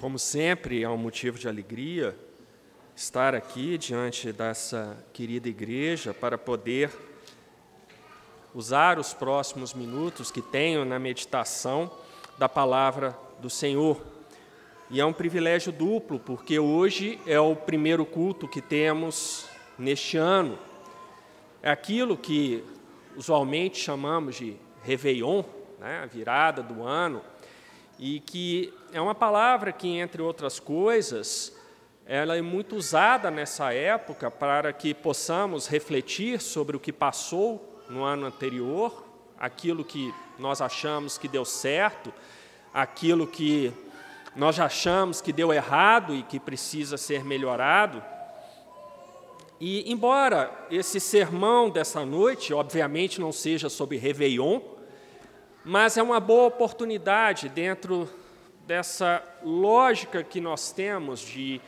Como sempre, é um motivo de alegria estar aqui diante dessa querida igreja para poder usar os próximos minutos que tenho na meditação da palavra do Senhor. E é um privilégio duplo, porque hoje é o primeiro culto que temos neste ano. É aquilo que usualmente chamamos de Réveillon, né, a virada do ano, e que é uma palavra que, entre outras coisas, ela é muito usada nessa época para que possamos refletir sobre o que passou no ano anterior, aquilo que nós achamos que deu certo, aquilo que nós achamos que deu errado e que precisa ser melhorado. E, embora esse sermão dessa noite, obviamente, não seja sobre Réveillon, mas é uma boa oportunidade, dentro dessa lógica que nós temos de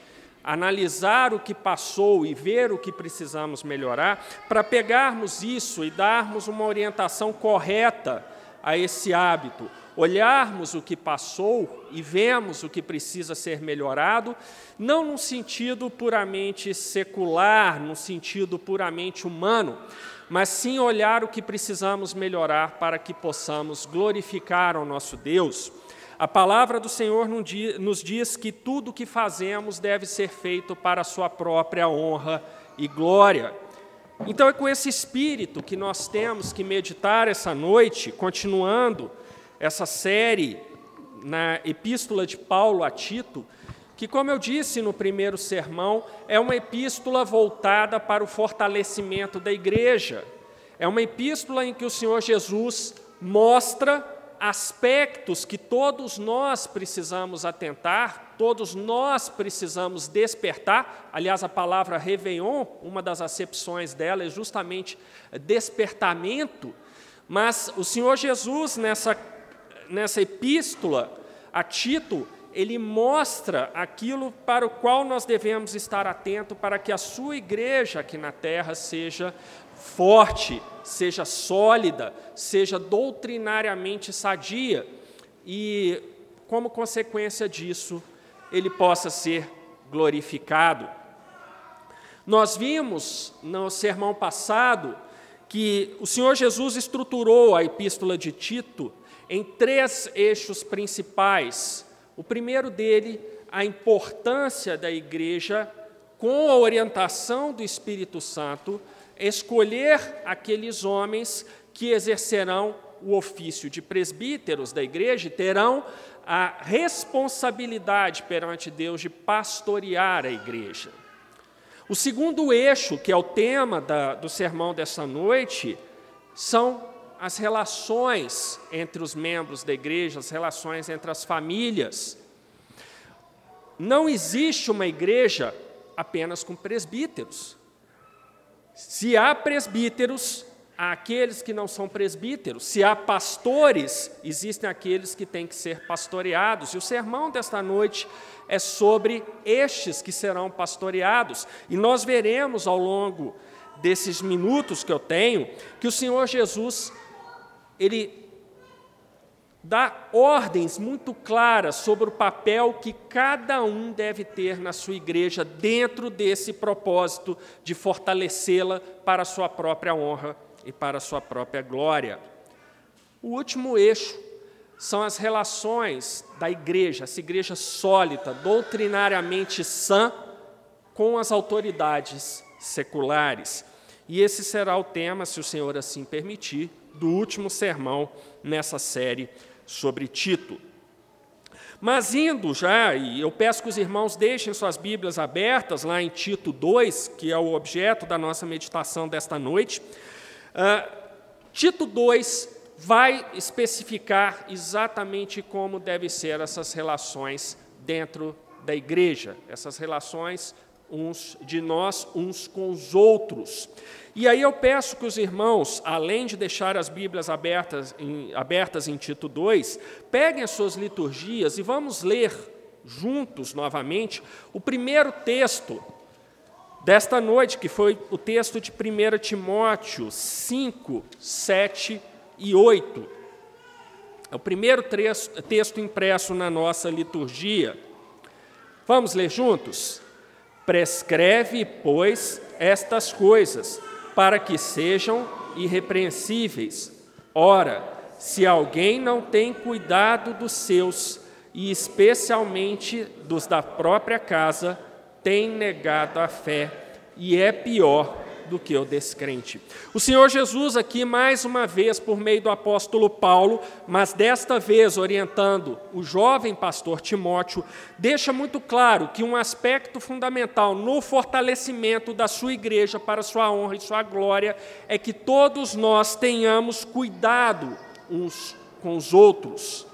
analisar o que passou e ver o que precisamos melhorar, para pegarmos isso e darmos uma orientação correta a esse hábito, olharmos o que passou e vemos o que precisa ser melhorado, não num sentido puramente secular, num sentido puramente humano, mas sim olhar o que precisamos melhorar para que possamos glorificar ao nosso Deus. A palavra do Senhor nos diz que tudo o que fazemos deve ser feito para a sua própria honra e glória. Então é com esse espírito que nós temos que meditar essa noite, continuando essa série na Epístola de Paulo a Tito, que, como eu disse no primeiro sermão, é uma epístola voltada para o fortalecimento da igreja. É uma epístola em que o Senhor Jesus mostra aspectos que todos nós precisamos atentar, todos nós precisamos despertar. Aliás, a palavra réveillon, uma das acepções dela é justamente despertamento. Mas o Senhor Jesus, nessa, nessa epístola a Tito, ele mostra aquilo para o qual nós devemos estar atento para que a sua igreja aqui na terra seja forte, seja sólida, seja doutrinariamente sadia e, como consequência disso, ele possa ser glorificado. Nós vimos no sermão passado que o Senhor Jesus estruturou a epístola de Tito em três eixos principais o primeiro dele, a importância da igreja, com a orientação do Espírito Santo, escolher aqueles homens que exercerão o ofício de presbíteros da igreja e terão a responsabilidade perante Deus de pastorear a igreja. O segundo eixo, que é o tema da, do sermão dessa noite, são as relações entre os membros da igreja, as relações entre as famílias. Não existe uma igreja apenas com presbíteros. Se há presbíteros, há aqueles que não são presbíteros. Se há pastores, existem aqueles que têm que ser pastoreados. E o sermão desta noite é sobre estes que serão pastoreados. E nós veremos ao longo desses minutos que eu tenho que o Senhor Jesus ele dá ordens muito claras sobre o papel que cada um deve ter na sua igreja dentro desse propósito de fortalecê-la para a sua própria honra e para a sua própria glória. O último eixo são as relações da igreja, essa igreja sólida, doutrinariamente sã, com as autoridades seculares. E esse será o tema, se o Senhor assim permitir, do último sermão nessa série sobre Tito. Mas indo já, e eu peço que os irmãos deixem suas Bíblias abertas lá em Tito 2, que é o objeto da nossa meditação desta noite. Uh, Tito 2 vai especificar exatamente como devem ser essas relações dentro da igreja, essas relações uns de nós uns com os outros. E aí eu peço que os irmãos, além de deixar as Bíblias abertas em, abertas em Tito 2, peguem as suas liturgias e vamos ler juntos novamente o primeiro texto desta noite, que foi o texto de 1 Timóteo 5, 7 e 8. É o primeiro texto impresso na nossa liturgia. Vamos ler juntos? Prescreve, pois, estas coisas, para que sejam irrepreensíveis. Ora, se alguém não tem cuidado dos seus, e especialmente dos da própria casa, tem negado a fé, e é pior do que o descrente. O Senhor Jesus, aqui mais uma vez, por meio do apóstolo Paulo, mas desta vez orientando o jovem pastor Timóteo, deixa muito claro que um aspecto fundamental no fortalecimento da sua igreja para sua honra e sua glória é que todos nós tenhamos cuidado uns com os outros.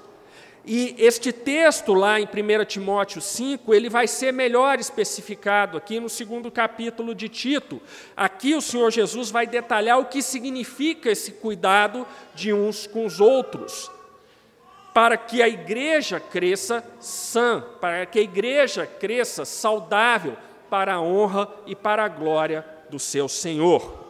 E este texto lá em 1 Timóteo 5, ele vai ser melhor especificado aqui no segundo capítulo de Tito. Aqui o Senhor Jesus vai detalhar o que significa esse cuidado de uns com os outros, para que a igreja cresça sã, para que a igreja cresça saudável, para a honra e para a glória do seu Senhor.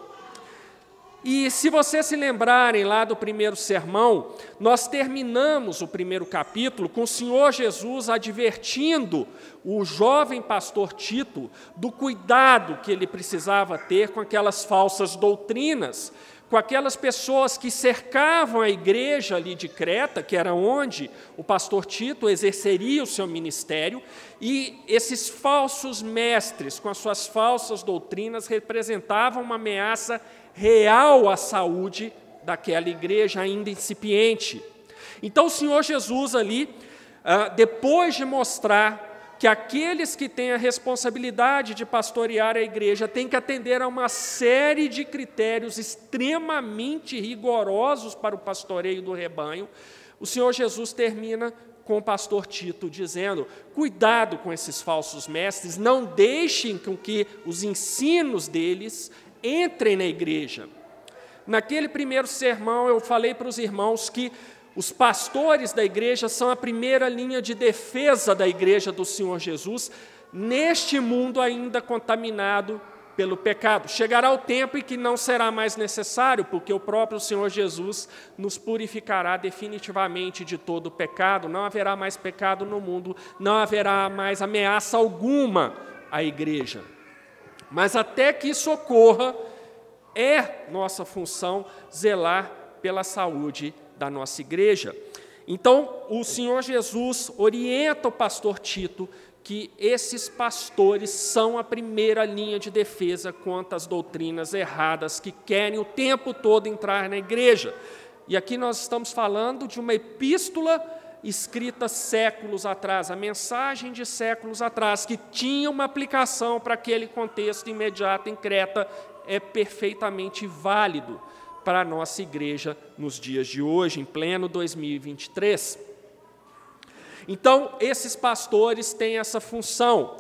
E se vocês se lembrarem lá do primeiro sermão, nós terminamos o primeiro capítulo com o Senhor Jesus advertindo o jovem pastor Tito do cuidado que ele precisava ter com aquelas falsas doutrinas, com aquelas pessoas que cercavam a igreja ali de Creta, que era onde o pastor Tito exerceria o seu ministério, e esses falsos mestres, com as suas falsas doutrinas, representavam uma ameaça real à saúde daquela igreja ainda incipiente. Então, o Senhor Jesus, ali, ah, depois de mostrar que aqueles que têm a responsabilidade de pastorear a igreja têm que atender a uma série de critérios extremamente rigorosos para o pastoreio do rebanho, o Senhor Jesus termina com o pastor Tito dizendo: cuidado com esses falsos mestres, não deixem com que os ensinos deles entrem na igreja. Naquele primeiro sermão, eu falei para os irmãos que os pastores da igreja são a primeira linha de defesa da igreja do Senhor Jesus, neste mundo ainda contaminado pelo pecado. Chegará o tempo em que não será mais necessário, porque o próprio Senhor Jesus nos purificará definitivamente de todo o pecado, não haverá mais pecado no mundo, não haverá mais ameaça alguma à igreja. Mas até que isso ocorra, é nossa função zelar pela saúde da nossa igreja. Então, o Senhor Jesus orienta o pastor Tito que esses pastores são a primeira linha de defesa contra as doutrinas erradas que querem o tempo todo entrar na igreja. E aqui nós estamos falando de uma epístola escrita séculos atrás, a mensagem de séculos atrás, que tinha uma aplicação para aquele contexto imediato em Creta, é perfeitamente válido para a nossa igreja nos dias de hoje, em pleno 2023. Então, esses pastores têm essa função.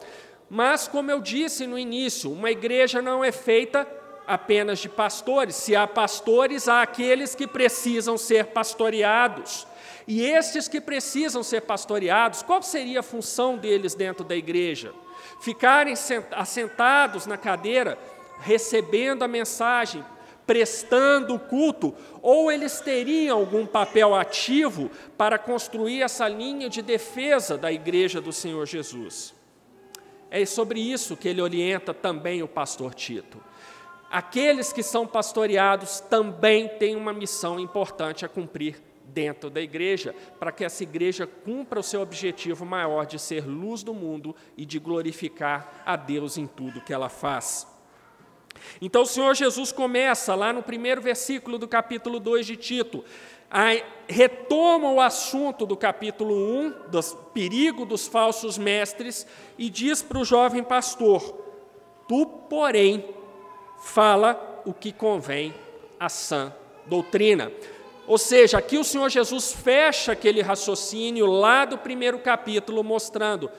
Mas, como eu disse no início, uma igreja não é feita apenas de pastores. Se há pastores, há aqueles que precisam ser pastoreados. E estes que precisam ser pastoreados, qual seria a função deles dentro da igreja? Ficarem assentados na cadeira, recebendo a mensagem, prestando culto, ou eles teriam algum papel ativo para construir essa linha de defesa da igreja do Senhor Jesus? É sobre isso que ele orienta também o pastor Tito. Aqueles que são pastoreados também têm uma missão importante a cumprir dentro da igreja, para que essa igreja cumpra o seu objetivo maior de ser luz do mundo e de glorificar a Deus em tudo que ela faz. Então o Senhor Jesus começa lá no primeiro versículo do capítulo 2 de Tito, a, retoma o assunto do capítulo 1, do perigo dos falsos mestres, e diz para o jovem pastor: Tu, porém, fala o que convém à sã doutrina. Ou seja, aqui o Senhor Jesus fecha aquele raciocínio lá do primeiro capítulo, mostrando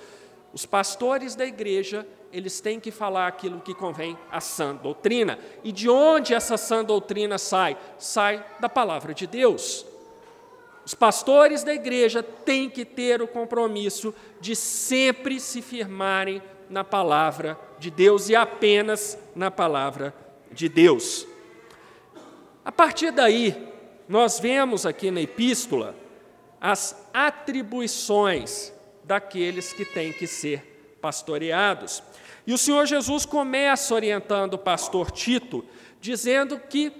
os pastores da igreja, eles têm que falar aquilo que convém à sã doutrina. E de onde essa sã doutrina sai? Sai da palavra de Deus. Os pastores da igreja têm que ter o compromisso de sempre se firmarem na palavra de Deus e apenas na palavra de Deus. A partir daí, nós vemos aqui na epístola as atribuições daqueles que têm que ser pastoreados. E o Senhor Jesus começa orientando o pastor Tito, dizendo que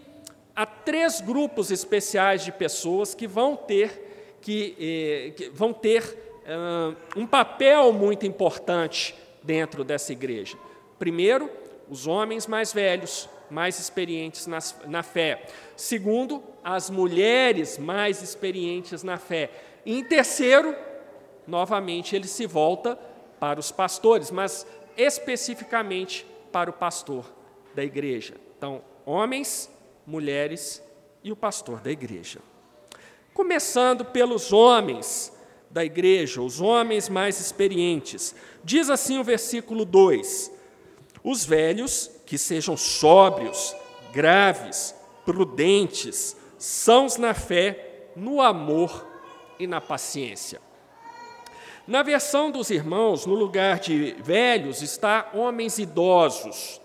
há três grupos especiais de pessoas que vão ter, que, eh, que vão ter uh, um papel muito importante dentro dessa igreja. Primeiro, os homens mais velhos, mais experientes na, na fé. Segundo, as mulheres mais experientes na fé. E em terceiro, novamente, ele se volta para os pastores, mas especificamente para o pastor da igreja. Então, homens, mulheres e o pastor da igreja. Começando pelos homens da igreja, os homens mais experientes. Diz assim o versículo 2: Os velhos que sejam sóbrios, graves, prudentes, sãos na fé, no amor e na paciência. Na versão dos irmãos, no lugar de velhos, está homens idosos,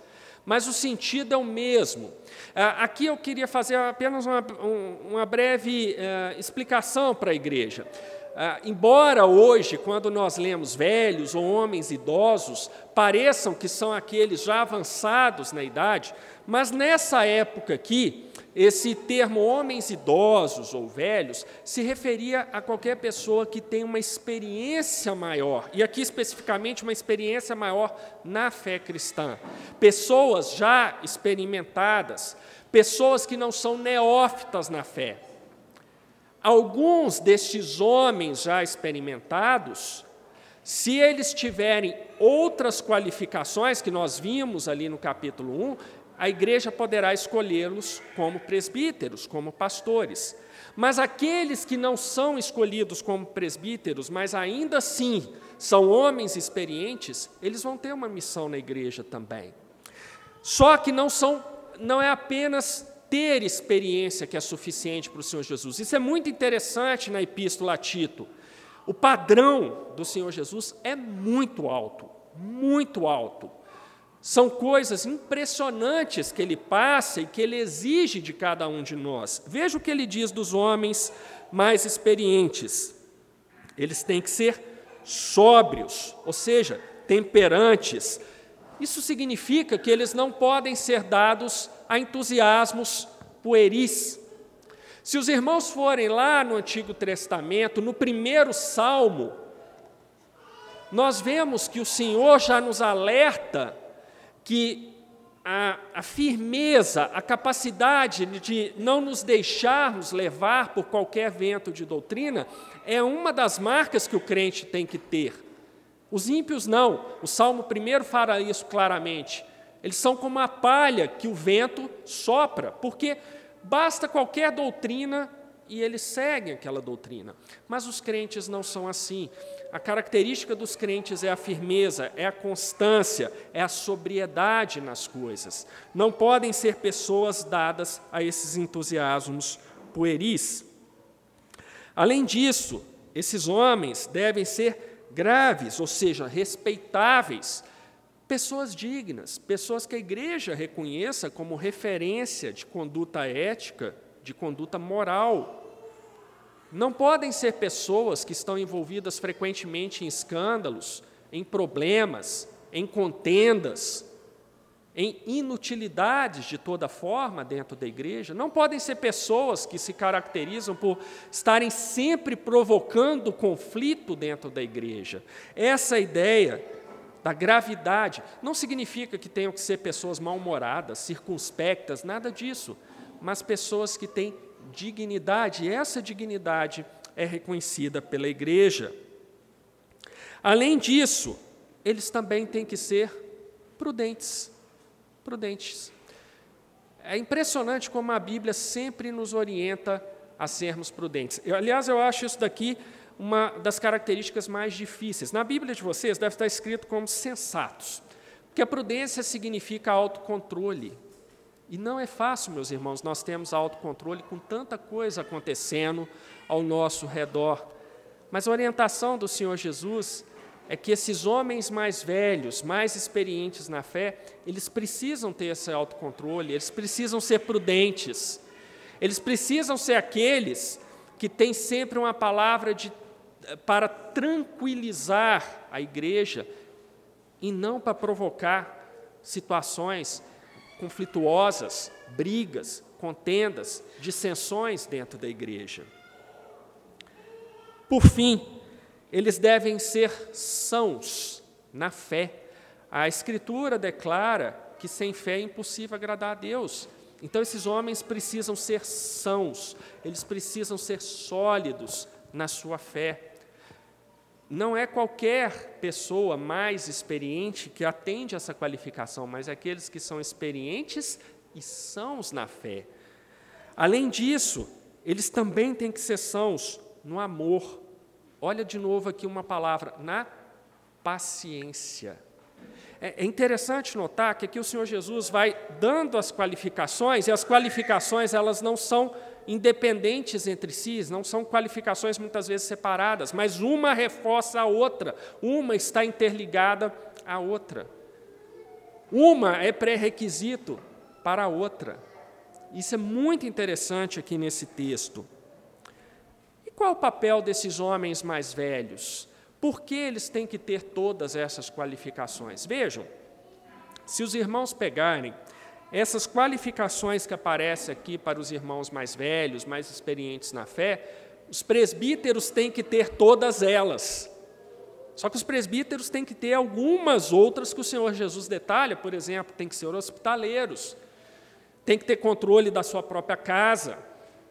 mas o sentido é o mesmo. Ah, aqui eu queria fazer apenas uma, uma breve uh, explicação para a igreja. Uh, embora hoje, quando nós lemos velhos ou homens idosos, pareçam que são aqueles já avançados na idade, mas nessa época aqui, esse termo homens idosos ou velhos se referia a qualquer pessoa que tem uma experiência maior, e aqui especificamente uma experiência maior na fé cristã. Pessoas já experimentadas, pessoas que não são neófitas na fé. Alguns destes homens já experimentados, se eles tiverem outras qualificações que nós vimos ali no capítulo 1, a igreja poderá escolhê-los como presbíteros, como pastores. Mas aqueles que não são escolhidos como presbíteros, mas ainda assim são homens experientes, eles vão ter uma missão na igreja também. Só que não são, não é apenas ter experiência que é suficiente para o Senhor Jesus. Isso é muito interessante na epístola a Tito. O padrão do Senhor Jesus é muito alto, muito alto. São coisas impressionantes que ele passa e que ele exige de cada um de nós. Veja o que ele diz dos homens mais experientes. Eles têm que ser sóbrios, ou seja, temperantes. Isso significa que eles não podem ser dados a entusiasmos pueris. Se os irmãos forem lá no Antigo Testamento, no primeiro salmo, nós vemos que o Senhor já nos alerta que a, a, firmeza, a capacidade de não nos deixarmos levar por qualquer vento de doutrina é uma das marcas que o crente tem que ter. Os ímpios não. O Salmo primeiro fala isso claramente. Eles são como a palha que o vento sopra, porque basta qualquer doutrina e eles seguem aquela doutrina. Mas os crentes não são assim. A característica dos crentes é a firmeza, é a constância, é a sobriedade nas coisas. Não podem ser pessoas dadas a esses entusiasmos pueris. Além disso, esses homens devem ser graves, ou seja, respeitáveis, pessoas dignas, pessoas que a igreja reconheça como referência de conduta ética, de conduta moral não podem ser pessoas que estão envolvidas frequentemente em escândalos, em problemas, em contendas, em inutilidades de toda forma dentro da igreja. Não podem ser pessoas que se caracterizam por estarem sempre provocando conflito dentro da igreja. Essa ideia da gravidade não significa que tenham que ser pessoas mal-humoradas, circunspectas, nada disso, mas pessoas que têm dignidade, e essa dignidade é reconhecida pela igreja. Além disso, eles também têm que ser prudentes. Prudentes. É impressionante como a Bíblia sempre nos orienta a sermos prudentes. Eu, aliás, eu acho isso daqui uma das características mais difíceis. Na Bíblia de vocês deve estar escrito como sensatos, porque a prudência significa autocontrole. E não é fácil, meus irmãos, nós temos autocontrole com tanta coisa acontecendo ao nosso redor. Mas a orientação do Senhor Jesus é que esses homens mais velhos, mais experientes na fé, eles precisam ter esse autocontrole, eles precisam ser prudentes, eles precisam ser aqueles que têm sempre uma palavra de, para tranquilizar a igreja e não para provocar situações conflituosas, brigas, contendas, dissensões dentro da igreja. Por fim, eles devem ser sãos na fé. A Escritura declara que sem fé é impossível agradar a Deus. Então, esses homens precisam ser sãos, eles precisam ser sólidos na sua fé. Não é qualquer pessoa mais experiente que atende essa qualificação, mas aqueles que são experientes e sãos na fé. Além disso, eles também têm que ser sãos no amor. Olha de novo aqui uma palavra, na paciência. É, é interessante notar que aqui o Senhor Jesus vai dando as qualificações, e as qualificações elas não são independentes entre si, não são qualificações muitas vezes separadas, mas uma reforça a outra, uma está interligada à outra. Uma é pré-requisito para a outra. Isso é muito interessante aqui nesse texto. E qual o papel desses homens mais velhos? Por que eles têm que ter todas essas qualificações? Vejam, se os irmãos pegarem essas qualificações que aparecem aqui para os irmãos mais velhos, mais experientes na fé, os presbíteros têm que ter todas elas. Só que os presbíteros têm que ter algumas outras que o Senhor Jesus detalha, por exemplo, tem que ser hospitaleiros, tem que ter controle da sua própria casa.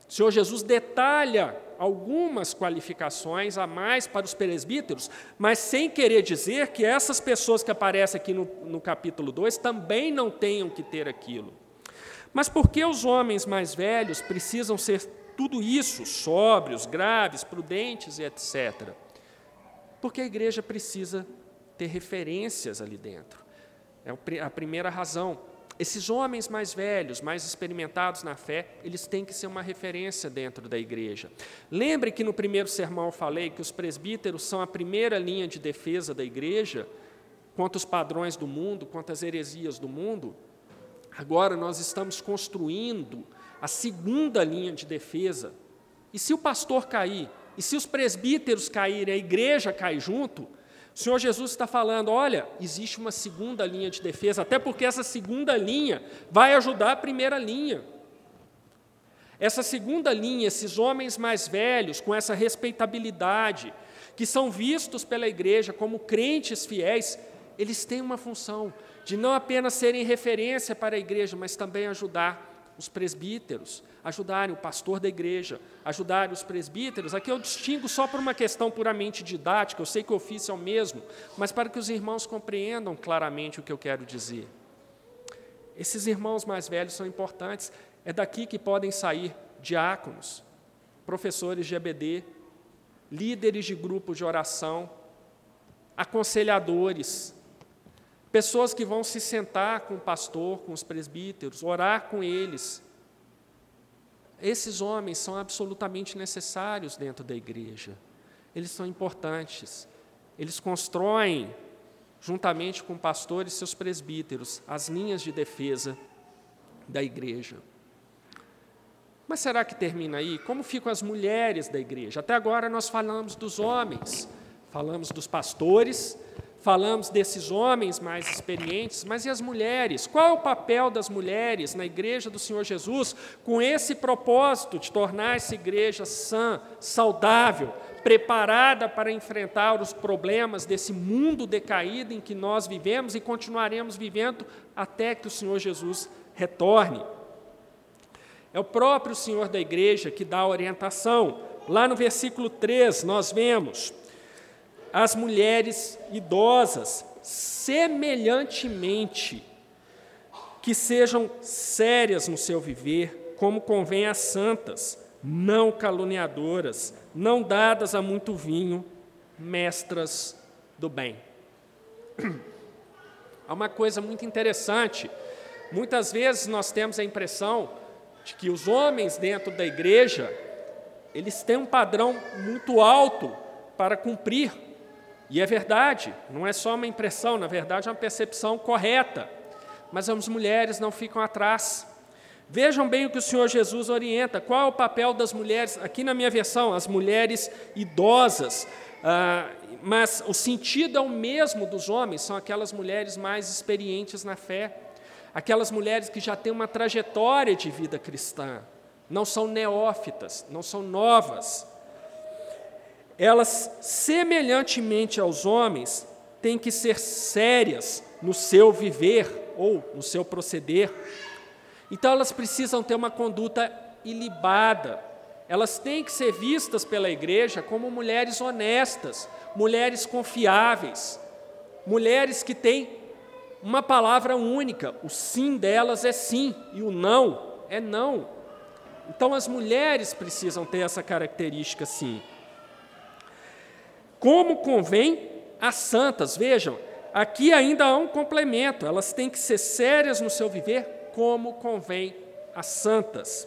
O Senhor Jesus detalha algumas qualificações a mais para os presbíteros, mas sem querer dizer que essas pessoas que aparecem aqui no, no capítulo 2 também não tenham que ter aquilo. Mas por que os homens mais velhos precisam ser tudo isso, sóbrios, graves, prudentes e etc? Porque a igreja precisa ter referências ali dentro. É a primeira razão esses homens mais velhos, mais experimentados na fé, eles têm que ser uma referência dentro da igreja. Lembre que no primeiro sermão eu falei que os presbíteros são a primeira linha de defesa da igreja contra os padrões do mundo, contra as heresias do mundo. Agora nós estamos construindo a segunda linha de defesa. E se o pastor cair, e se os presbíteros caírem, a igreja cai junto, o Senhor Jesus está falando: olha, existe uma segunda linha de defesa, até porque essa segunda linha vai ajudar a primeira linha. Essa segunda linha, esses homens mais velhos, com essa respeitabilidade, que são vistos pela igreja como crentes fiéis, eles têm uma função de não apenas serem referência para a igreja, mas também ajudar os presbíteros, ajudarem o pastor da igreja, ajudarem os presbíteros. Aqui eu distingo só por uma questão puramente didática, eu sei que o ofício é o mesmo, mas para que os irmãos compreendam claramente o que eu quero dizer. Esses irmãos mais velhos são importantes, é daqui que podem sair diáconos, professores de EBD, líderes de grupos de oração, aconselhadores, pessoas que vão se sentar com o pastor, com os presbíteros, orar com eles, esses homens são absolutamente necessários dentro da igreja. Eles são importantes. Eles constroem, juntamente com pastores e seus presbíteros, as linhas de defesa da igreja. Mas será que termina aí? Como ficam as mulheres da igreja? Até agora nós falamos dos homens, falamos dos pastores, falamos desses homens mais experientes, mas e as mulheres? Qual é o papel das mulheres na igreja do Senhor Jesus com esse propósito de tornar essa igreja sã, saudável, preparada para enfrentar os problemas desse mundo decaído em que nós vivemos e continuaremos vivendo até que o Senhor Jesus retorne? É o próprio Senhor da igreja que dá a orientação. Lá no versículo 3, nós vemos as mulheres idosas, semelhantemente, que sejam sérias no seu viver, como convém às santas, não caluniadoras, não dadas a muito vinho, mestras do bem. Há uma coisa muito interessante. Muitas vezes nós temos a impressão de que os homens dentro da igreja, eles têm um padrão muito alto para cumprir e é verdade, não é só uma impressão, na verdade é uma percepção correta. Mas as mulheres não ficam atrás. Vejam bem o que o Senhor Jesus orienta. Qual é o papel das mulheres? Aqui na minha versão, as mulheres idosas. ah, mas o sentido é o mesmo dos homens, são aquelas mulheres mais experientes na fé, aquelas mulheres que já têm uma trajetória de vida cristã, não são neófitas, não são novas. Elas, semelhantemente aos homens, têm que ser sérias no seu viver ou no seu proceder. Então, elas precisam ter uma conduta ilibada, elas têm que ser vistas pela igreja como mulheres honestas, mulheres confiáveis, mulheres que têm uma palavra única. O sim delas é sim e o não é não. Então as mulheres precisam ter essa característica sim. Como convém às santas, vejam, aqui ainda há um complemento, elas têm que ser sérias no seu viver, como convém às santas.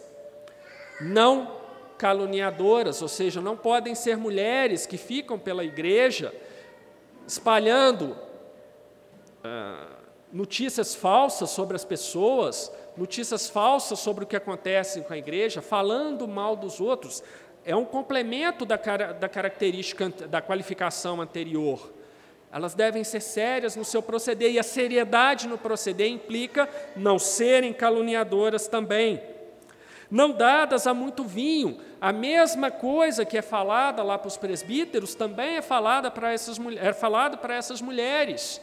Não caluniadoras, ou seja, não podem ser mulheres que ficam pela igreja espalhando ah, notícias falsas sobre as pessoas, notícias falsas sobre o que acontece com a igreja, falando mal dos outros. É um complemento da, da característica, da qualificação anterior. Elas devem ser sérias no seu proceder, e a seriedade no proceder implica não serem caluniadoras também não dadas a muito vinho. A mesma coisa que é falada lá para os presbíteros também é falada para essas, é falada para essas mulheres.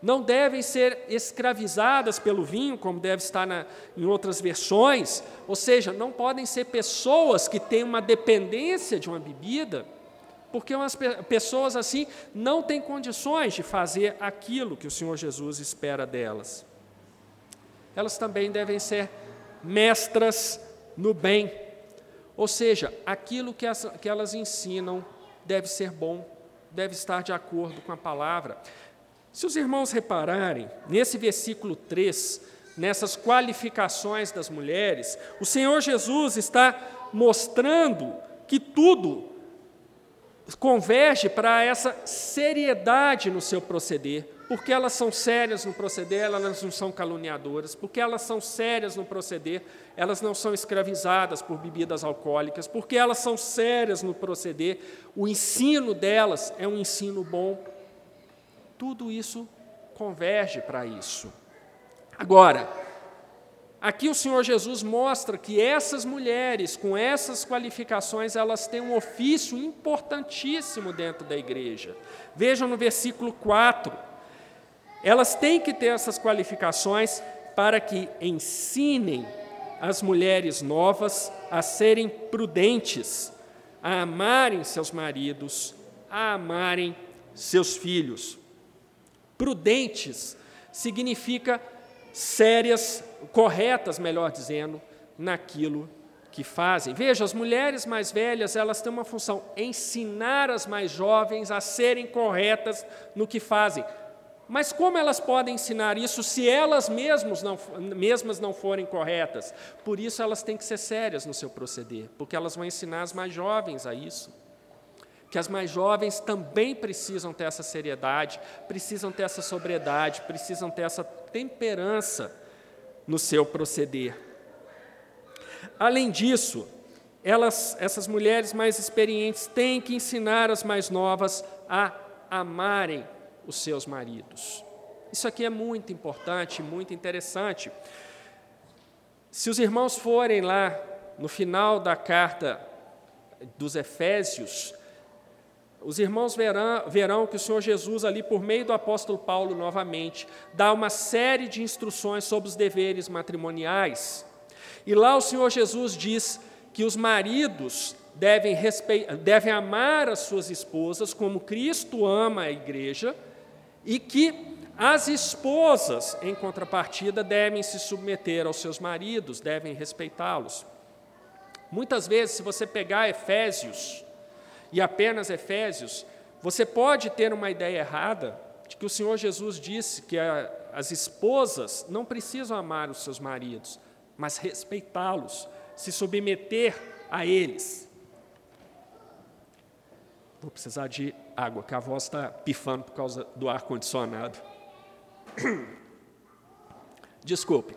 Não devem ser escravizadas pelo vinho, como deve estar na, em outras versões, ou seja, não podem ser pessoas que têm uma dependência de uma bebida, porque umas pessoas assim não têm condições de fazer aquilo que o Senhor Jesus espera delas. Elas também devem ser mestras no bem. Ou seja, aquilo que, as, que elas ensinam deve ser bom, deve estar de acordo com a palavra. Se os irmãos repararem, nesse versículo 3, nessas qualificações das mulheres, o Senhor Jesus está mostrando que tudo converge para essa seriedade no seu proceder, porque elas são sérias no proceder, elas não são caluniadoras, porque elas são sérias no proceder, elas não são escravizadas por bebidas alcoólicas, porque elas são sérias no proceder, o ensino delas é um ensino bom. Tudo isso converge para isso. Agora, aqui o Senhor Jesus mostra que essas mulheres, com essas qualificações, elas têm um ofício importantíssimo dentro da igreja. Vejam no versículo 4 elas têm que ter essas qualificações para que ensinem as mulheres novas a serem prudentes, a amarem seus maridos, a amarem seus filhos. Prudentes significa sérias, corretas, melhor dizendo, naquilo que fazem. Veja, as mulheres mais velhas, elas têm uma função, ensinar as mais jovens a serem corretas no que fazem, mas como elas podem ensinar isso se elas mesmas não, mesmas não forem corretas? Por isso elas têm que ser sérias no seu proceder, porque elas vão ensinar as mais jovens a isso. Que as mais jovens também precisam ter essa seriedade, precisam ter essa sobriedade, precisam ter essa temperança no seu proceder. Além disso, elas, essas mulheres mais experientes têm que ensinar as mais novas a amarem os seus maridos. Isso aqui é muito importante, muito interessante. Se os irmãos forem lá no final da carta dos Efésios, os irmãos verão, verão, que o Senhor Jesus, ali por meio do apóstolo Paulo, novamente, dá uma série de instruções sobre os deveres matrimoniais. E lá o Senhor Jesus diz que os maridos devem, devem amar as suas esposas como Cristo ama a igreja e que as esposas, em contrapartida, devem se submeter aos seus maridos, devem respeitá-los. Muitas vezes, se você pegar Efésios, e apenas Efésios, você pode ter uma ideia errada de que o Senhor Jesus disse que a, as esposas não precisam amar os seus maridos, mas respeitá-los, se submeter a eles. Vou precisar de água, que a voz está pifando por causa do ar-condicionado. Desculpe,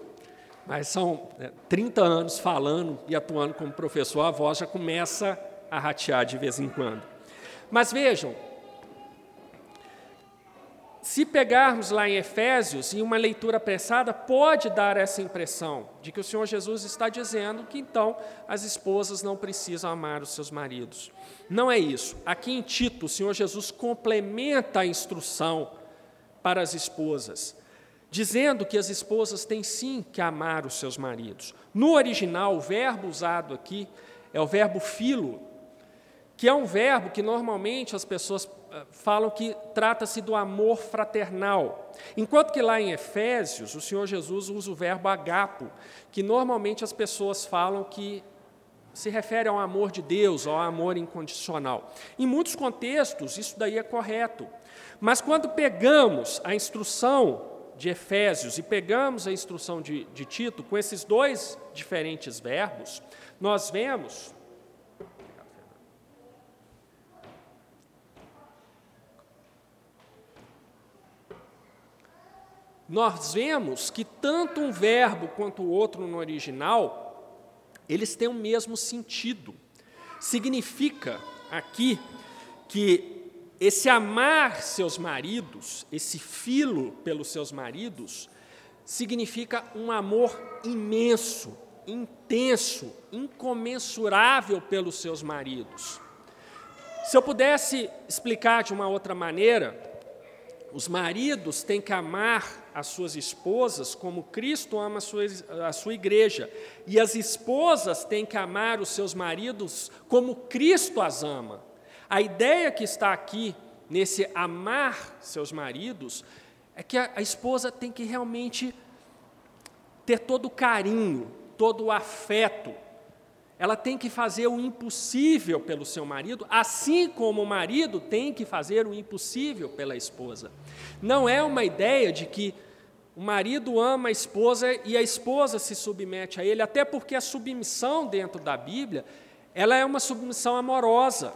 mas são 30 é, anos falando e atuando como professor, a voz já começa a ratear de vez em quando. Mas vejam, Se pegarmos lá em Efésios, em uma leitura apressada, pode dar essa impressão de que o Senhor Jesus está dizendo que então as esposas não precisam amar os seus maridos. Não é isso. Aqui em Tito, o Senhor Jesus complementa a instrução para as esposas, dizendo que as esposas têm sim que amar os seus maridos. No original, o verbo usado aqui é o verbo filo, que é um verbo que normalmente as pessoas eh, falam que trata-se do amor fraternal. Enquanto que lá em Efésios, o Senhor Jesus usa o verbo agapo, que normalmente as pessoas falam que se refere ao amor de Deus, ao amor incondicional. Em muitos contextos, isso daí é correto. Mas quando pegamos a instrução de Efésios e pegamos a instrução de, de Tito, com esses dois diferentes verbos, nós vemos nós vemos que tanto um verbo quanto o outro no original, eles têm o mesmo sentido. Significa aqui que esse amar seus maridos, esse filo pelos seus maridos, significa um amor imenso, intenso, incomensurável pelos seus maridos. Se eu pudesse explicar de uma outra maneira, os maridos têm que amar as suas esposas como Cristo ama a sua, a sua igreja. E as esposas têm que amar os seus maridos como Cristo as ama. A ideia que está aqui, nesse amar seus maridos, é que a, a esposa tem que realmente ter todo o carinho, todo o afeto, ela tem que fazer o impossível pelo seu marido, assim como o marido tem que fazer o impossível pela esposa. Não é uma ideia de que o marido ama a esposa e a esposa se submete a ele, até porque a submissão dentro da Bíblia, ela é uma submissão amorosa.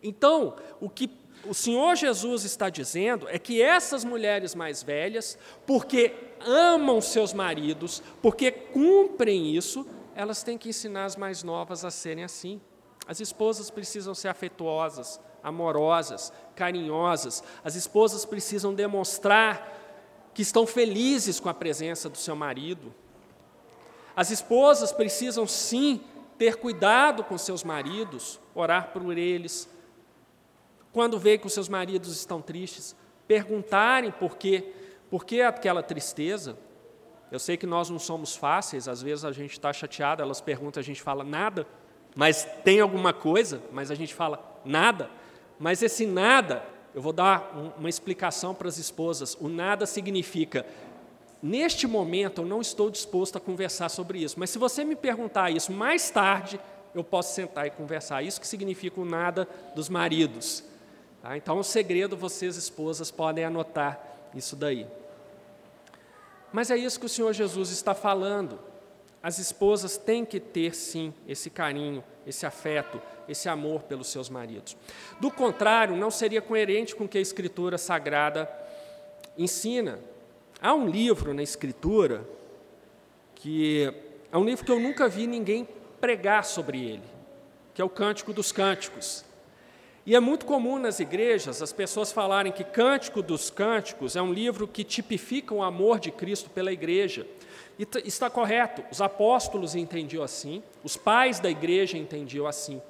Então, o que o Senhor Jesus está dizendo é que essas mulheres mais velhas, porque amam seus maridos, porque cumprem isso, elas têm que ensinar as mais novas a serem assim. As esposas precisam ser afetuosas, amorosas, carinhosas. As esposas precisam demonstrar que estão felizes com a presença do seu marido. As esposas precisam sim ter cuidado com seus maridos, orar por eles. Quando vê que os seus maridos estão tristes, perguntarem por quê, por que aquela tristeza, eu sei que nós não somos fáceis, às vezes a gente está chateado, elas perguntam, a gente fala nada, mas tem alguma coisa, mas a gente fala nada. Mas esse nada, eu vou dar uma explicação para as esposas. O nada significa, neste momento eu não estou disposto a conversar sobre isso, mas se você me perguntar isso mais tarde, eu posso sentar e conversar. Isso que significa o nada dos maridos. Tá? Então, o segredo, vocês, esposas, podem anotar isso daí. Mas é isso que o Senhor Jesus está falando. As esposas têm que ter, sim, esse carinho, esse afeto, esse amor pelos seus maridos. Do contrário, não seria coerente com o que a Escritura Sagrada ensina. Há um livro na Escritura que é um livro que eu nunca vi ninguém pregar sobre ele, que é o Cântico dos Cânticos. E é muito comum nas igrejas as pessoas falarem que Cântico dos Cânticos é um livro que tipifica o amor de Cristo pela igreja. E está correto, os apóstolos entendiam assim, os pais da igreja entendiam assim.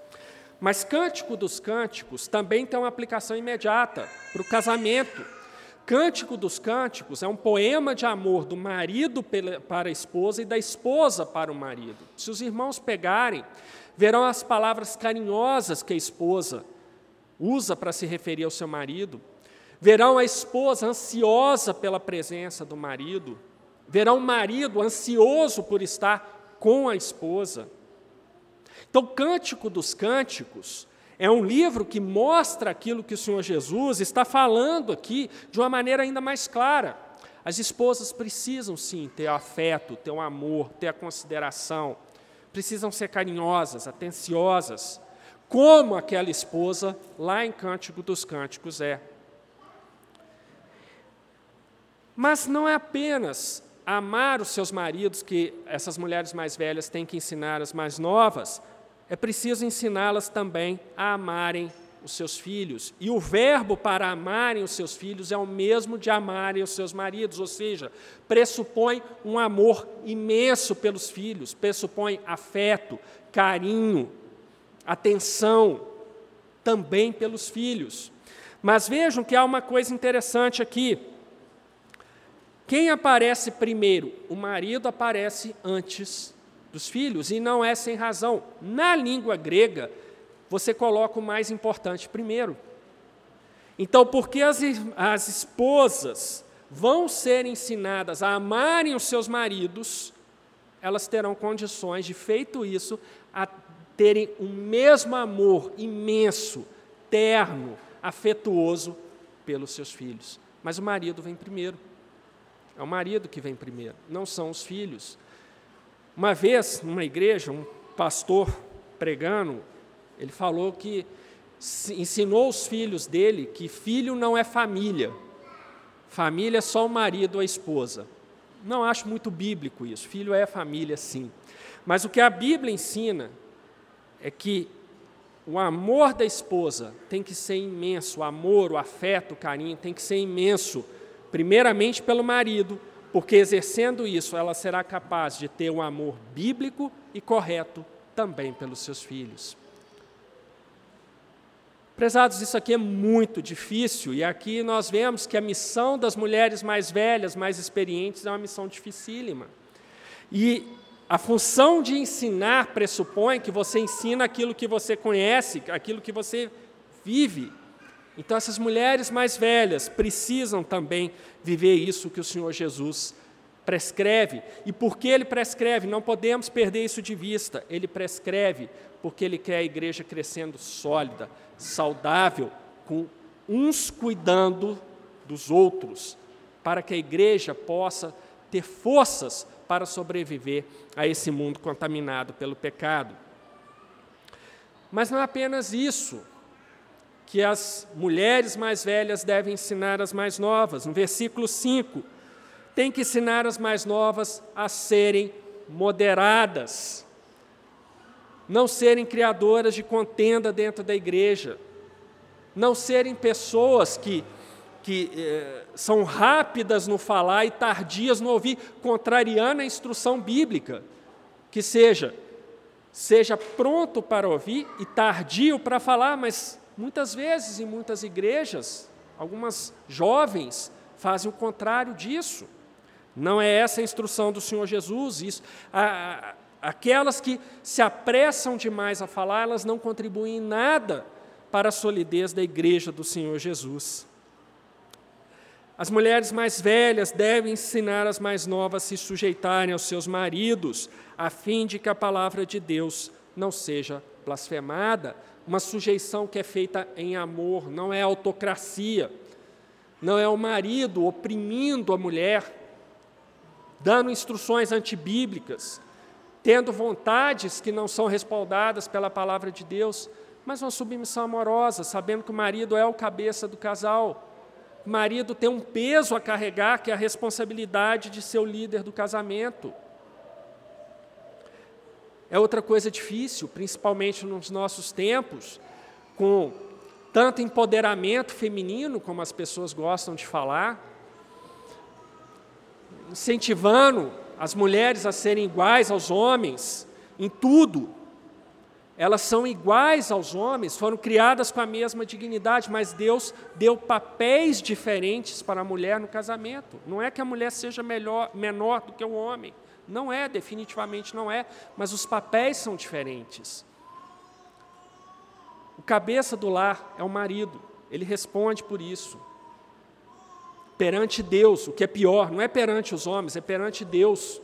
Mas Cântico dos Cânticos também tem uma aplicação imediata para o casamento. Cântico dos Cânticos é um poema de amor do marido para a esposa e da esposa para o marido. Se os irmãos pegarem, verão as palavras carinhosas que a esposa usa para se referir ao seu marido. Verão a esposa ansiosa pela presença do marido. Verão o marido ansioso por estar com a esposa. Então, Cântico dos Cânticos é um livro que mostra aquilo que o Senhor Jesus está falando aqui de uma maneira ainda mais clara. As esposas precisam sim ter afeto, ter um amor, ter a consideração, precisam ser carinhosas, atenciosas, como aquela esposa lá em Cântico dos Cânticos é. Mas não é apenas amar os seus maridos que essas mulheres mais velhas têm que ensinar as mais novas, é preciso ensiná-las também a amarem os seus filhos. E o verbo para amarem os seus filhos é o mesmo de amarem os seus maridos, ou seja, pressupõe um amor imenso pelos filhos, pressupõe afeto, carinho, atenção também pelos filhos. Mas vejam que há uma coisa interessante aqui. Quem aparece primeiro? O marido aparece antes dos filhos, e não é sem razão. Na língua grega, você coloca o mais importante primeiro. Então, porque as, as esposas vão ser ensinadas a amarem os seus maridos, elas terão condições de, feito isso, a terem o mesmo amor imenso, terno, afetuoso pelos seus filhos. Mas o marido vem primeiro. É o marido que vem primeiro, não são os filhos. Uma vez, numa igreja, um pastor pregando, ele falou que ensinou os filhos dele que filho não é família. Família é só o marido ou a esposa. Não acho muito bíblico isso. Filho é família, sim. Mas o que a Bíblia ensina é que o amor da esposa tem que ser imenso, o amor, o afeto, o carinho tem que ser imenso, primeiramente pelo marido, porque exercendo isso ela será capaz de ter um amor bíblico e correto também pelos seus filhos. Prezados, isso aqui é muito difícil, e aqui nós vemos que a missão das mulheres mais velhas, mais experientes, é uma missão dificílima. E a função de ensinar pressupõe que você ensina aquilo que você conhece, aquilo que você vive. Então, essas mulheres mais velhas precisam também viver isso que o Senhor Jesus prescreve. E por que ele prescreve? Não podemos perder isso de vista. Ele prescreve porque ele quer a igreja crescendo sólida, saudável, com uns cuidando dos outros, para que a igreja possa ter forças para sobreviver a esse mundo contaminado pelo pecado. Mas não é apenas isso que as mulheres mais velhas devem ensinar as mais novas. No versículo 5, tem que ensinar as mais novas a serem moderadas não serem criadoras de contenda dentro da igreja, não serem pessoas que, que eh, são rápidas no falar e tardias no ouvir, contrariando a instrução bíblica, que seja seja pronto para ouvir e tardio para falar, mas muitas vezes em muitas igrejas, algumas jovens fazem o contrário disso. Não é essa a instrução do Senhor Jesus. Isso, Aquelas que se apressam demais a falar, elas não contribuem em nada para a solidez da igreja do Senhor Jesus. As mulheres mais velhas devem ensinar as mais novas a se sujeitarem aos seus maridos, a fim de que a palavra de Deus não seja blasfemada. Uma sujeição que é feita em amor, não é autocracia. Não é o marido oprimindo a mulher, dando instruções antibíblicas, tendo vontades que não são respaldadas pela palavra de Deus, mas uma submissão amorosa, sabendo que o marido é o cabeça do casal. Marido tem um peso a carregar, que é a responsabilidade de ser o líder do casamento. É outra coisa difícil, principalmente nos nossos tempos, com tanto empoderamento feminino, como as pessoas gostam de falar, incentivando as mulheres a serem iguais aos homens em tudo. Elas são iguais aos homens, foram criadas com a mesma dignidade, mas Deus deu papéis diferentes para a mulher no casamento. Não é que a mulher seja melhor, menor do que o homem. Não é, definitivamente não é, mas os papéis são diferentes. O cabeça do lar é o marido, ele responde por isso perante Deus, o que é pior, não é perante os homens, é perante Deus.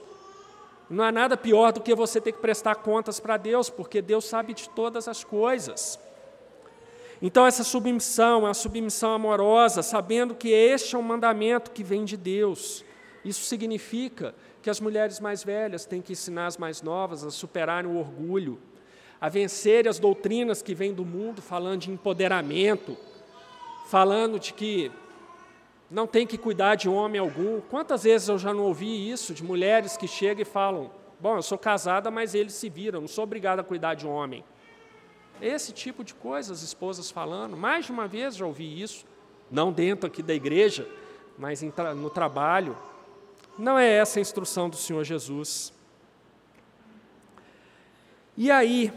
Não há nada pior do que você ter que prestar contas para Deus, porque Deus sabe de todas as coisas. Então, essa submissão uma submissão amorosa, sabendo que este é um mandamento que vem de Deus. Isso significa que as mulheres mais velhas têm que ensinar as mais novas a superarem o orgulho, a vencerem as doutrinas que vêm do mundo falando de empoderamento, falando de que não tem que cuidar de homem algum. Quantas vezes eu já não ouvi isso de mulheres que chegam e falam: Bom, eu sou casada, mas eles se viram, não sou obrigada a cuidar de homem. Esse tipo de coisa, as esposas falando. Mais de uma vez já ouvi isso, não dentro aqui da igreja, mas no trabalho. Não é essa a instrução do Senhor Jesus. E aí,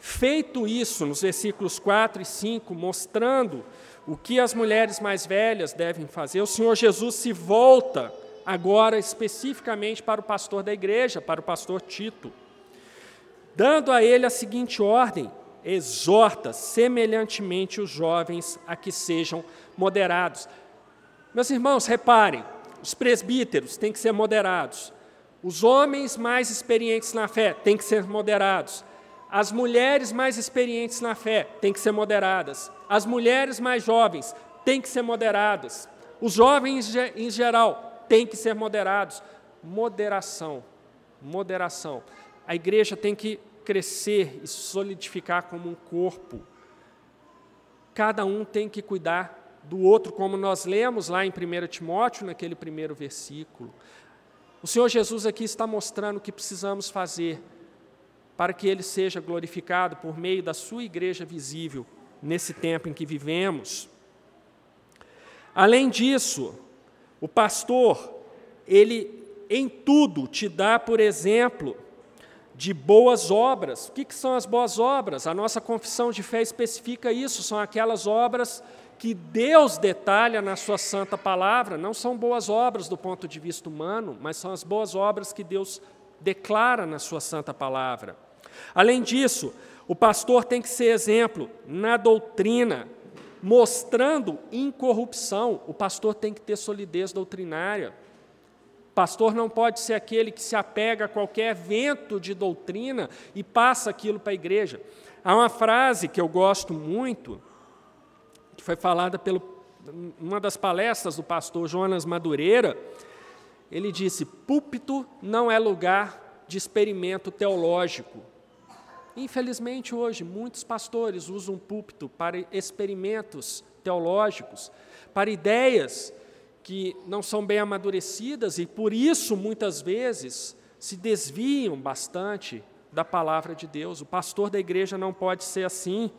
feito isso, nos versículos 4 e 5, mostrando o que as mulheres mais velhas devem fazer, o Senhor Jesus se volta agora especificamente para o pastor da igreja, para o pastor Tito, dando a ele a seguinte ordem: exorta semelhantemente os jovens a que sejam moderados. Meus irmãos, reparem, os presbíteros têm que ser moderados, os homens mais experientes na fé têm que ser moderados, as mulheres mais experientes na fé têm que ser moderadas, as mulheres mais jovens têm que ser moderadas, os jovens em geral têm que ser moderados. Moderação, moderação. A igreja tem que crescer e solidificar como um corpo. Cada um tem que cuidar do outro, como nós lemos lá em 1 Timóteo, naquele primeiro versículo. O Senhor Jesus aqui está mostrando o que precisamos fazer para que Ele seja glorificado por meio da Sua igreja visível nesse tempo em que vivemos. Além disso, o pastor, ele em tudo te dá, por exemplo, de boas obras. O que, que são as boas obras? A nossa confissão de fé especifica isso, são aquelas obras que Deus detalha na sua santa palavra, não são boas obras do ponto de vista humano, mas são as boas obras que Deus declara na sua santa palavra. Além disso, o pastor tem que ser exemplo na doutrina, mostrando incorrupção. O pastor tem que ter solidez doutrinária. O pastor não pode ser aquele que se apega a qualquer vento de doutrina e passa aquilo para a igreja. Há uma frase que eu gosto muito, que foi falada pelo uma das palestras do pastor Jonas Madureira. Ele disse: púlpito não é lugar de experimento teológico. Infelizmente, hoje, muitos pastores usam púlpito para experimentos teológicos, para ideias que não são bem amadurecidas e, por isso, muitas vezes, se desviam bastante da palavra de Deus. O pastor da igreja não pode ser assim.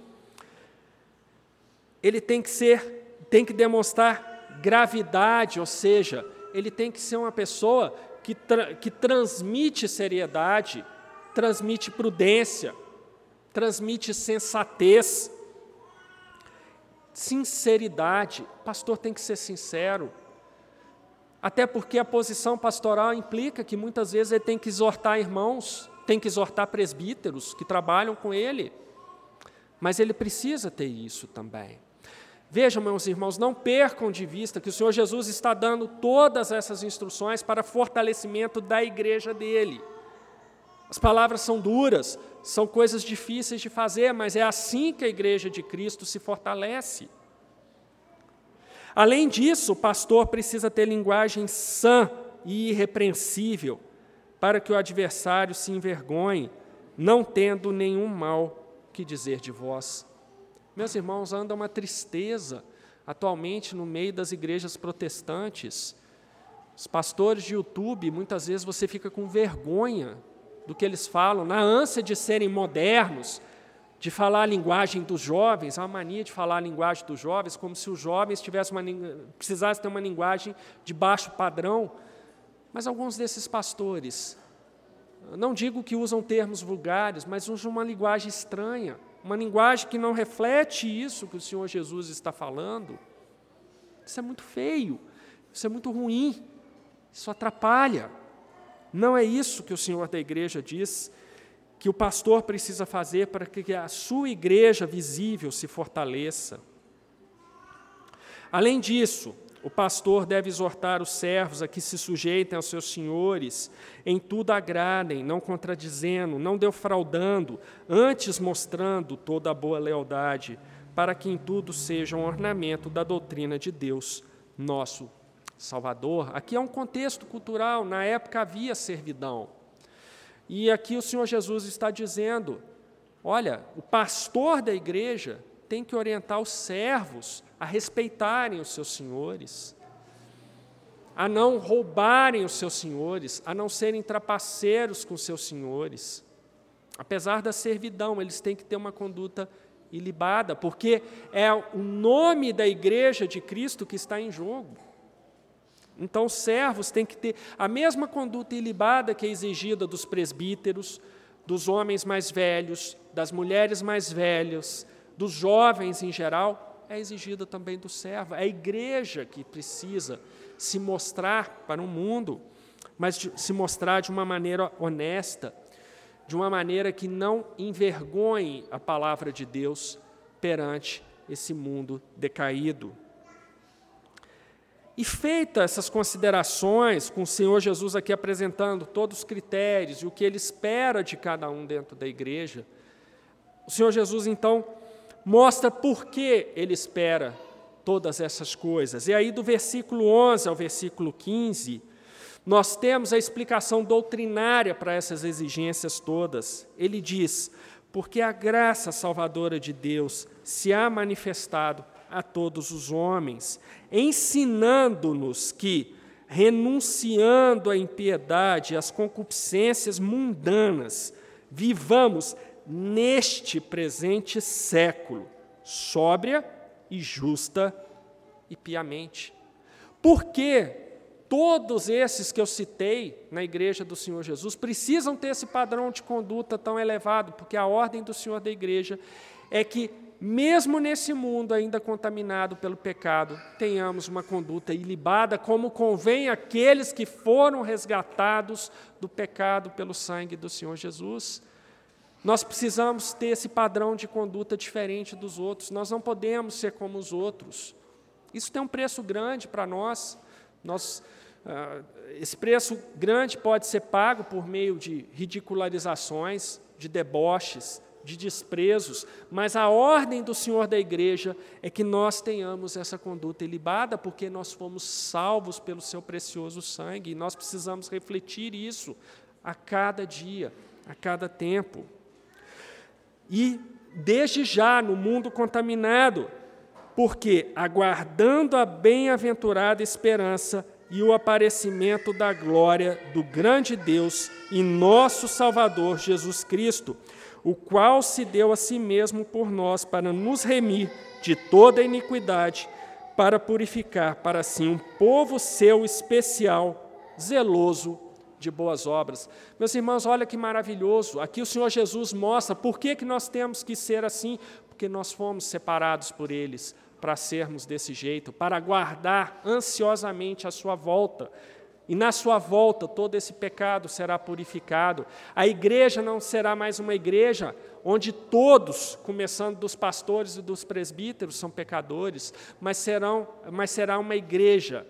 Ele tem que ser, tem que demonstrar gravidade, ou seja, ele tem que ser uma pessoa que, tra que transmite seriedade, transmite prudência, transmite sensatez, sinceridade. Pastor tem que ser sincero. Até porque a posição pastoral implica que muitas vezes ele tem que exortar irmãos, tem que exortar presbíteros que trabalham com ele. Mas ele precisa ter isso também. Vejam, meus irmãos, não percam de vista que o Senhor Jesus está dando todas essas instruções para fortalecimento da igreja dele. As palavras são duras, são coisas difíceis de fazer, mas é assim que a igreja de Cristo se fortalece. Além disso, o pastor precisa ter linguagem sã e irrepreensível, para que o adversário se envergonhe, não tendo nenhum mal que dizer de vós. Meus irmãos, anda uma tristeza atualmente no meio das igrejas protestantes. Os pastores de YouTube, muitas vezes você fica com vergonha do que eles falam, na ânsia de serem modernos, de falar a linguagem dos jovens, uma mania de falar a linguagem dos jovens, como se os jovens tivessem uma, precisassem ter uma linguagem de baixo padrão. Mas alguns desses pastores, não digo que usam termos vulgares, mas usam uma linguagem estranha, uma linguagem que não reflete isso que o Senhor Jesus está falando. Isso é muito feio, isso é muito ruim, isso atrapalha. Não é isso que o Senhor da igreja diz que o pastor precisa fazer para que a sua igreja visível se fortaleça. Além disso, o pastor deve exortar os servos a que se sujeitem aos seus senhores, em tudo agradem, não contradizendo, não defraudando, antes mostrando toda a boa lealdade, para que em tudo seja um ornamento da doutrina de Deus, nosso Salvador. Aqui é um contexto cultural, na época havia servidão. E aqui o Senhor Jesus está dizendo: olha, o pastor da igreja tem que orientar os servos a respeitarem os seus senhores, a não roubarem os seus senhores, a não serem trapaceiros com os seus senhores. Apesar da servidão, eles têm que ter uma conduta ilibada, porque é o nome da igreja de Cristo que está em jogo. Então, os servos têm que ter a mesma conduta ilibada que é exigida dos presbíteros, dos homens mais velhos, das mulheres mais velhas, dos jovens em geral, é exigida também do servo. É a igreja que precisa se mostrar para o mundo, mas se mostrar de uma maneira honesta, de uma maneira que não envergonhe a palavra de Deus perante esse mundo decaído. E feitas essas considerações, com o Senhor Jesus aqui apresentando todos os critérios e o que ele espera de cada um dentro da igreja, o Senhor Jesus então mostra por que ele espera todas essas coisas. E aí, do versículo 11 ao versículo 15, nós temos a explicação doutrinária para essas exigências todas. Ele diz: porque a graça salvadora de Deus se há manifestado a todos os homens, ensinando-nos que, renunciando à impiedade e às concupiscências mundanas, vivamos neste presente século, sóbria e justa e piamente. Porque todos esses que eu citei na igreja do Senhor Jesus precisam ter esse padrão de conduta tão elevado, porque a ordem do Senhor da igreja é que mesmo nesse mundo ainda contaminado pelo pecado, tenhamos uma conduta ilibada, como convém àqueles que foram resgatados do pecado pelo sangue do Senhor Jesus. Nós precisamos ter esse padrão de conduta diferente dos outros, nós não podemos ser como os outros. Isso tem um preço grande para nós. nós uh, esse preço grande pode ser pago por meio de ridicularizações, de deboches, de desprezos, mas a ordem do Senhor da igreja é que nós tenhamos essa conduta ilibada, porque nós fomos salvos pelo seu precioso sangue, e nós precisamos refletir isso a cada dia, a cada tempo. E desde já no mundo contaminado, porque aguardando a bem-aventurada esperança e o aparecimento da glória do grande Deus e nosso Salvador Jesus Cristo, o qual se deu a si mesmo por nós para nos remir de toda iniquidade, para purificar para si um povo seu especial, zeloso de boas obras. Meus irmãos, olha que maravilhoso. Aqui o Senhor Jesus mostra por que, que nós temos que ser assim, porque nós fomos separados por eles para sermos desse jeito, para aguardar ansiosamente a sua volta. E na sua volta todo esse pecado será purificado. A igreja não será mais uma igreja onde todos, começando dos pastores e dos presbíteros, são pecadores, mas, serão, mas será uma igreja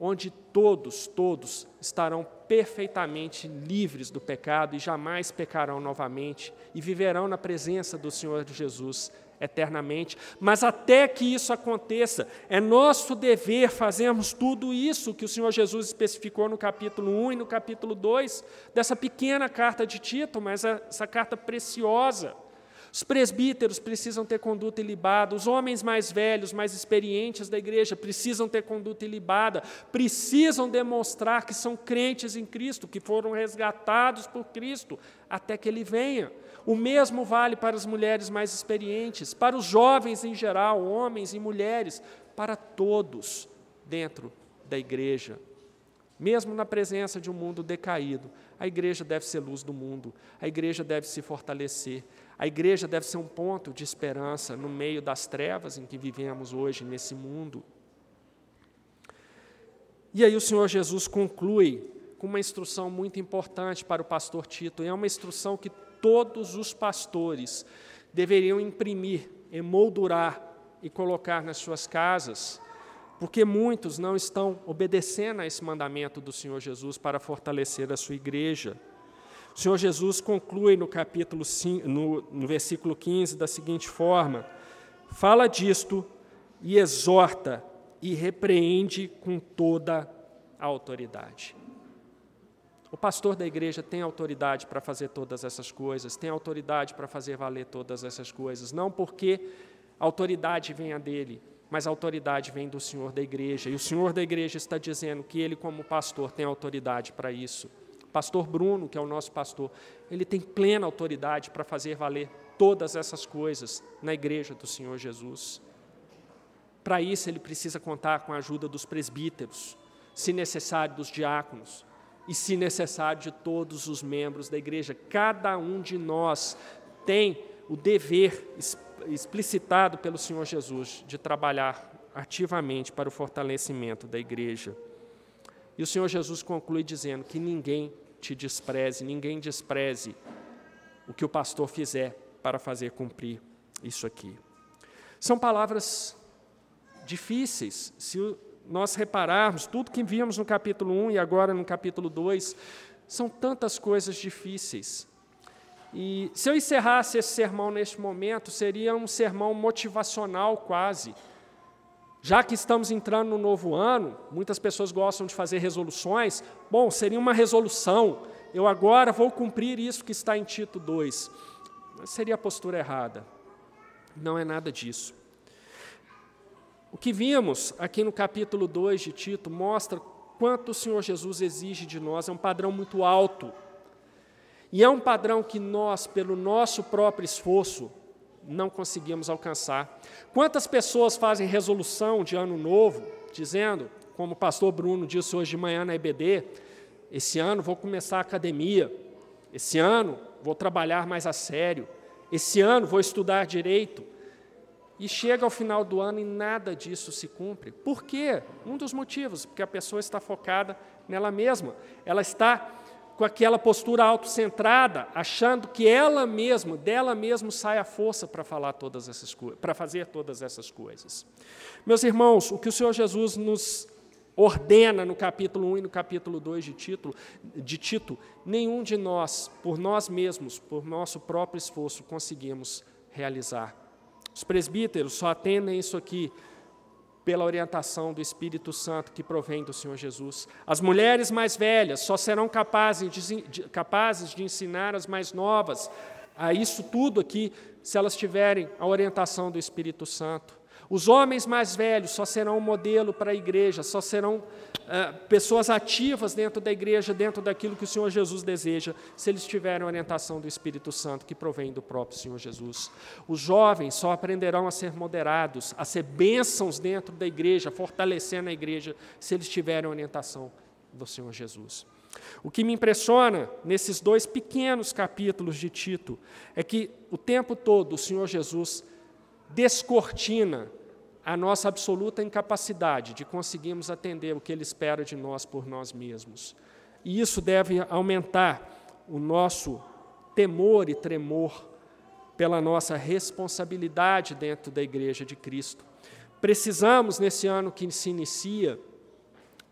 onde todos, todos estarão perfeitamente livres do pecado e jamais pecarão novamente e viverão na presença do Senhor Jesus eternamente. Mas até que isso aconteça, é nosso dever fazermos tudo isso que o Senhor Jesus especificou no capítulo 1 e no capítulo 2 dessa pequena carta de Tito, mas essa carta preciosa. Os presbíteros precisam ter conduta ilibada, os homens mais velhos, mais experientes da igreja precisam ter conduta ilibada, precisam demonstrar que são crentes em Cristo, que foram resgatados por Cristo até que Ele venha. O mesmo vale para as mulheres mais experientes, para os jovens em geral, homens e mulheres, para todos dentro da igreja. Mesmo na presença de um mundo decaído, a igreja deve ser luz do mundo, a igreja deve se fortalecer, a igreja deve ser um ponto de esperança no meio das trevas em que vivemos hoje nesse mundo. E aí o Senhor Jesus conclui com uma instrução muito importante para o pastor Tito, e é uma instrução que todos os pastores deveriam imprimir, emoldurar e colocar nas suas casas, porque muitos não estão obedecendo a esse mandamento do Senhor Jesus para fortalecer a sua igreja. O Senhor Jesus conclui no capítulo 5, no, no versículo 15 da seguinte forma: fala disto e exorta e repreende com toda a autoridade. O pastor da igreja tem autoridade para fazer todas essas coisas, tem autoridade para fazer valer todas essas coisas, não porque a autoridade venha dele, mas a autoridade vem do Senhor da igreja. E o Senhor da igreja está dizendo que ele, como pastor, tem autoridade para isso pastor Bruno, que é o nosso pastor, ele tem plena autoridade para fazer valer todas essas coisas na igreja do Senhor Jesus. Para isso, ele precisa contar com a ajuda dos presbíteros, se necessário, dos diáconos, e, se necessário, de todos os membros da igreja. Cada um de nós tem o dever explicitado pelo Senhor Jesus de trabalhar ativamente para o fortalecimento da igreja. E o Senhor Jesus conclui dizendo que ninguém te despreze, ninguém despreze o que o pastor fizer para fazer cumprir isso aqui. São palavras difíceis, se nós repararmos, tudo que vimos no capítulo 1 e agora no capítulo 2, são tantas coisas difíceis. E se eu encerrasse esse sermão neste momento, seria um sermão motivacional quase. Já que estamos entrando no novo ano, muitas pessoas gostam de fazer resoluções. Bom, seria uma resolução. Eu agora vou cumprir isso que está em Tito 2. Mas seria a postura errada. Não é nada disso. O que vimos aqui no capítulo 2 de Tito mostra quanto o Senhor Jesus exige de nós, é um padrão muito alto. E é um padrão que nós, pelo nosso próprio esforço, não conseguimos alcançar. Quantas pessoas fazem resolução de ano novo, dizendo, como o pastor Bruno disse hoje de manhã na EBD, esse ano vou começar a academia, esse ano vou trabalhar mais a sério, esse ano vou estudar direito, e chega ao final do ano e nada disso se cumpre. Por quê? Um dos motivos, porque a pessoa está focada nela mesma. Ela está com aquela postura autocentrada, achando que ela mesma, dela mesma sai a força para falar todas essas coisas, para fazer todas essas coisas. Meus irmãos, o que o Senhor Jesus nos ordena no capítulo 1 e no capítulo 2 de, título, de Tito, nenhum de nós, por nós mesmos, por nosso próprio esforço, conseguimos realizar os presbíteros só atendem isso aqui pela orientação do Espírito Santo que provém do Senhor Jesus. As mulheres mais velhas só serão capazes de, capazes de ensinar as mais novas a isso tudo aqui se elas tiverem a orientação do Espírito Santo. Os homens mais velhos só serão um modelo para a igreja, só serão é, pessoas ativas dentro da igreja, dentro daquilo que o Senhor Jesus deseja, se eles tiverem a orientação do Espírito Santo que provém do próprio Senhor Jesus. Os jovens só aprenderão a ser moderados, a ser bênçãos dentro da igreja, fortalecendo a igreja, se eles tiverem a orientação do Senhor Jesus. O que me impressiona nesses dois pequenos capítulos de Tito é que o tempo todo o Senhor Jesus descortina a nossa absoluta incapacidade de conseguirmos atender o que Ele espera de nós por nós mesmos. E isso deve aumentar o nosso temor e tremor pela nossa responsabilidade dentro da Igreja de Cristo. Precisamos, nesse ano que se inicia,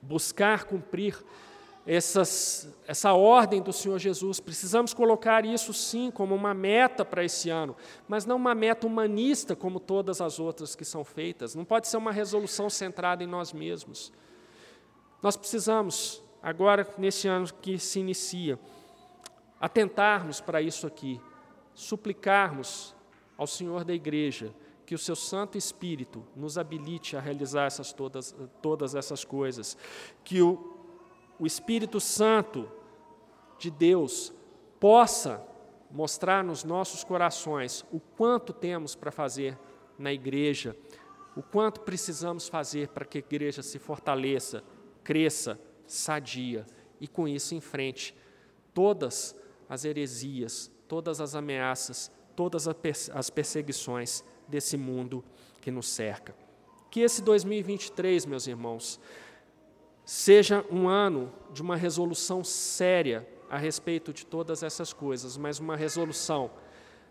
buscar cumprir essas, essa ordem do Senhor Jesus. Precisamos colocar isso sim como uma meta para esse ano, mas não uma meta humanista como todas as outras que são feitas. Não pode ser uma resolução centrada em nós mesmos. Nós precisamos, agora, nesse ano que se inicia, atentarmos para isso aqui, suplicarmos ao Senhor da igreja que o seu Santo Espírito nos habilite a realizar essas todas, todas essas coisas, que o o Espírito Santo de Deus possa mostrar nos nossos corações o quanto temos para fazer na igreja, o quanto precisamos fazer para que a igreja se fortaleça, cresça, sadia e com isso enfrente todas as heresias, todas as ameaças, todas as perseguições desse mundo que nos cerca. Que esse 2023, meus irmãos, seja um ano de uma resolução séria a respeito de todas essas coisas, mas uma resolução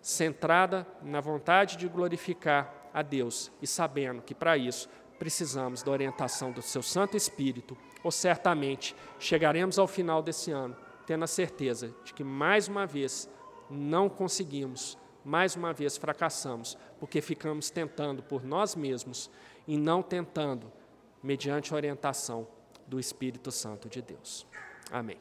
centrada na vontade de glorificar a Deus e sabendo que para isso precisamos da orientação do seu Santo Espírito, ou certamente chegaremos ao final desse ano tendo a certeza de que mais uma vez não conseguimos, mais uma vez fracassamos, porque ficamos tentando por nós mesmos e não tentando mediante orientação do Espírito Santo de Deus. Amém.